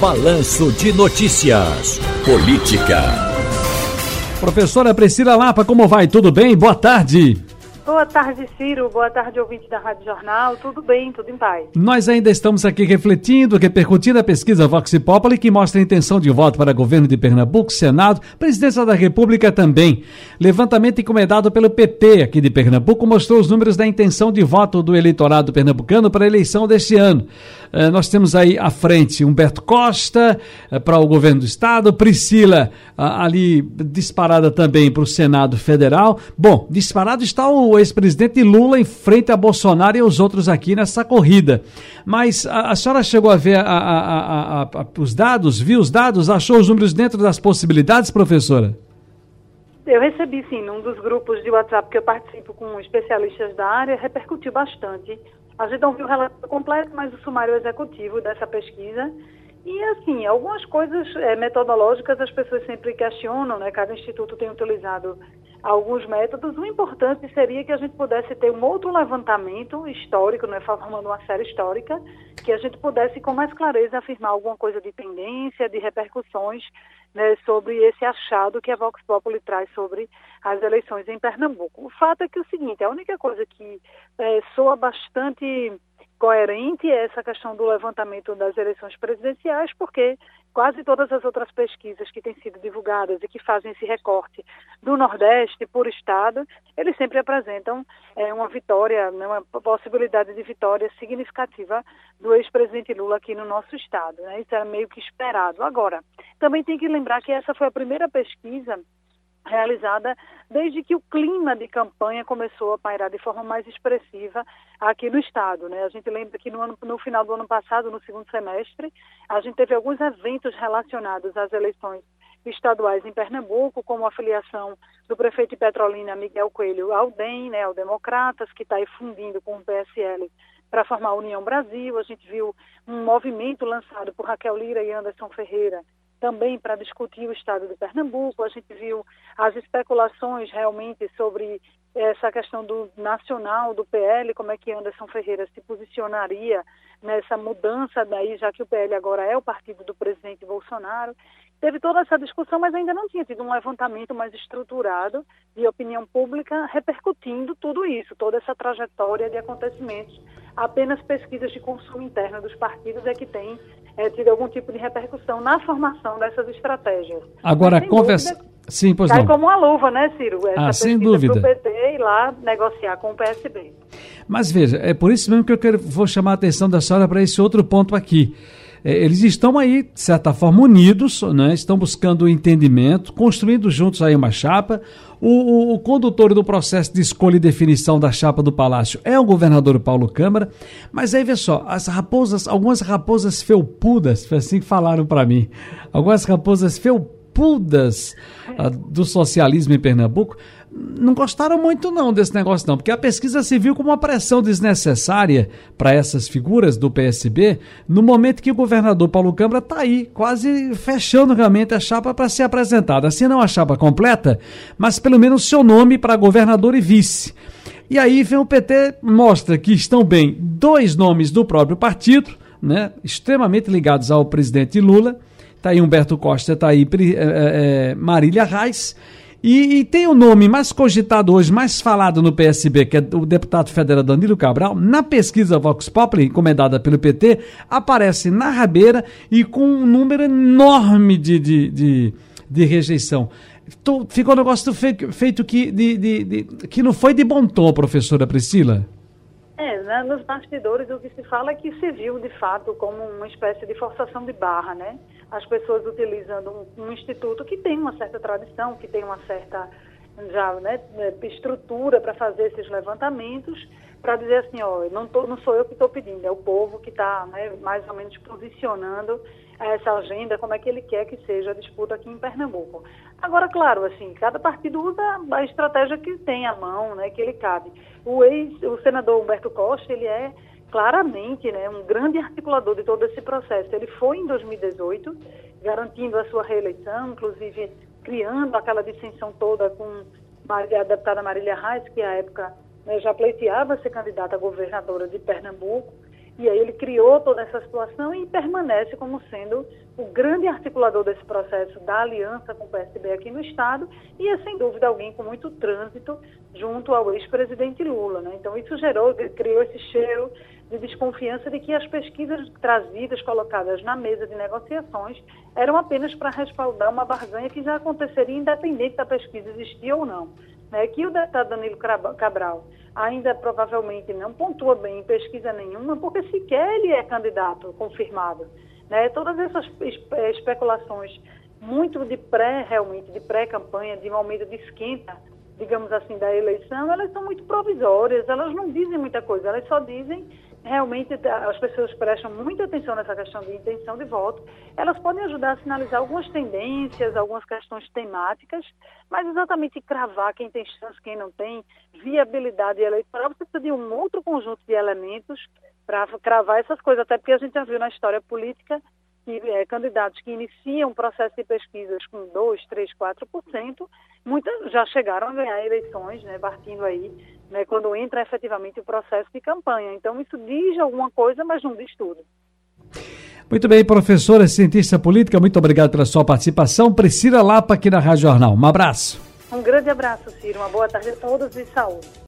Balanço de Notícias. Política. Professora Priscila Lapa, como vai? Tudo bem? Boa tarde. Boa tarde, Ciro. Boa tarde, ouvinte da Rádio Jornal. Tudo bem, tudo em paz. Nós ainda estamos aqui refletindo, repercutindo a pesquisa Vox Populi, que mostra a intenção de voto para governo de Pernambuco, Senado, Presidência da República também. Levantamento encomendado pelo PP aqui de Pernambuco mostrou os números da intenção de voto do eleitorado pernambucano para a eleição deste ano. Uh, nós temos aí à frente Humberto Costa uh, para o governo do Estado, Priscila uh, ali disparada também para o Senado Federal. Bom, disparado está o ex-presidente Lula em frente a Bolsonaro e os outros aqui nessa corrida. Mas a, a senhora chegou a ver a, a, os dados, viu os dados, achou os números dentro das possibilidades, professora? Eu recebi, sim, num dos grupos de WhatsApp que eu participo com especialistas da área, repercutiu bastante. A gente não viu o relatório completo, mas o sumário executivo dessa pesquisa. E, assim, algumas coisas é, metodológicas as pessoas sempre questionam, né? Cada instituto tem utilizado alguns métodos. O importante seria que a gente pudesse ter um outro levantamento histórico, né, formando uma série histórica, que a gente pudesse com mais clareza afirmar alguma coisa de tendência, de repercussões né, sobre esse achado que a Vox Populi traz sobre as eleições em Pernambuco. O fato é que é o seguinte, a única coisa que é, soa bastante coerente é essa questão do levantamento das eleições presidenciais, porque quase todas as outras pesquisas que têm sido divulgadas e que fazem esse recorte do Nordeste por estado, eles sempre apresentam é, uma vitória, né, uma possibilidade de vitória significativa do ex-presidente Lula aqui no nosso estado. Né? Isso era meio que esperado. Agora, também tem que lembrar que essa foi a primeira pesquisa realizada desde que o clima de campanha começou a pairar de forma mais expressiva aqui no estado, né? A gente lembra que no, ano, no final do ano passado, no segundo semestre, a gente teve alguns eventos relacionados às eleições estaduais em Pernambuco, como a filiação do prefeito de Petrolina, Miguel Coelho, ao DEM, né, ao Democratas, que está aí fundindo com o PSL para formar a União Brasil. A gente viu um movimento lançado por Raquel Lira e Anderson Ferreira também para discutir o estado de Pernambuco. A gente viu as especulações realmente sobre essa questão do nacional do PL, como é que Anderson Ferreira se posicionaria nessa mudança daí, já que o PL agora é o partido do presidente Bolsonaro. Teve toda essa discussão, mas ainda não tinha tido um levantamento mais estruturado de opinião pública repercutindo tudo isso, toda essa trajetória de acontecimentos. Apenas pesquisas de consumo interno dos partidos é que tem é, tido algum tipo de repercussão na formação dessas estratégias. Agora, conversa. Sim, pois cai não. como uma luva, né, Ciro? Essa ah, sem dúvida. Para o PT ir lá negociar com o PSB. Mas veja, é por isso mesmo que eu quero, vou chamar a atenção da senhora para esse outro ponto aqui. É, eles estão aí, de certa forma, unidos, né? estão buscando entendimento, construindo juntos aí uma chapa. O, o, o, condutor do processo de escolha e definição da chapa do Palácio é o governador Paulo Câmara, mas aí vê só, as raposas, algumas raposas felpudas, foi assim que falaram para mim, algumas raposas felpudas pudas uh, do socialismo em Pernambuco não gostaram muito não desse negócio não, porque a pesquisa se viu como uma pressão desnecessária para essas figuras do PSB, no momento que o governador Paulo Câmara está aí, quase fechando realmente a chapa para ser apresentada. Assim não a chapa completa, mas pelo menos seu nome para governador e vice. E aí vem o PT, mostra que estão bem dois nomes do próprio partido, né, extremamente ligados ao presidente Lula, Está aí Humberto Costa, está aí é, é, Marília Reis. E, e, tem o nome mais cogitado hoje, mais falado no PSB, que é o deputado federal Danilo Cabral. Na pesquisa Vox Populi, encomendada pelo PT, aparece na rabeira e com um número enorme de, de, de, de rejeição. ficou um negócio feito, feito que, de, de, de, que não foi de bom tom, professora Priscila. É, né, nos bastidores o que se fala é que se viu de fato como uma espécie de forçação de barra, né? As pessoas utilizando um, um instituto que tem uma certa tradição, que tem uma certa já né, estrutura para fazer esses levantamentos, para dizer assim, ó, não, tô, não sou eu que estou pedindo, é o povo que está né, mais ou menos posicionando essa agenda, como é que ele quer que seja a disputa aqui em Pernambuco. Agora, claro, assim, cada partido usa a estratégia que tem à mão, né, que ele cabe. O ex, o senador Humberto Costa, ele é claramente né, um grande articulador de todo esse processo. Ele foi em 2018, garantindo a sua reeleição, inclusive criando aquela dissensão toda com a deputada Marília Reis, que à época né, já pleiteava ser candidata a governadora de Pernambuco. E aí ele criou toda essa situação e permanece como sendo o grande articulador desse processo da aliança com o PSB aqui no Estado e é sem dúvida alguém com muito trânsito junto ao ex-presidente Lula. Né? Então isso gerou, criou esse cheiro de desconfiança de que as pesquisas trazidas, colocadas na mesa de negociações, eram apenas para respaldar uma barganha que já aconteceria independente da pesquisa existir ou não. Né? Que o deputado Danilo Cabral ainda provavelmente não pontua bem em pesquisa nenhuma, porque sequer ele é candidato confirmado. Né? Todas essas especulações, muito de pré, realmente, de pré-campanha, de momento de esquenta, digamos assim, da eleição, elas são muito provisórias, elas não dizem muita coisa, elas só dizem realmente as pessoas prestam muita atenção nessa questão de intenção de voto, elas podem ajudar a sinalizar algumas tendências, algumas questões temáticas, mas exatamente cravar quem tem chance, quem não tem, viabilidade eleitoral, você precisa de um outro conjunto de elementos para cravar essas coisas, até porque a gente já viu na história política que é, candidatos que iniciam o processo de pesquisas com 2, 3, 4%, muitas já chegaram a ganhar eleições, né, partindo aí, né, quando entra efetivamente o processo de campanha. Então, isso diz alguma coisa, mas não diz tudo. Muito bem, professora, cientista política, muito obrigado pela sua participação. Priscila Lapa aqui na Rádio Jornal. Um abraço. Um grande abraço, Ciro. Uma boa tarde a todos e saúde.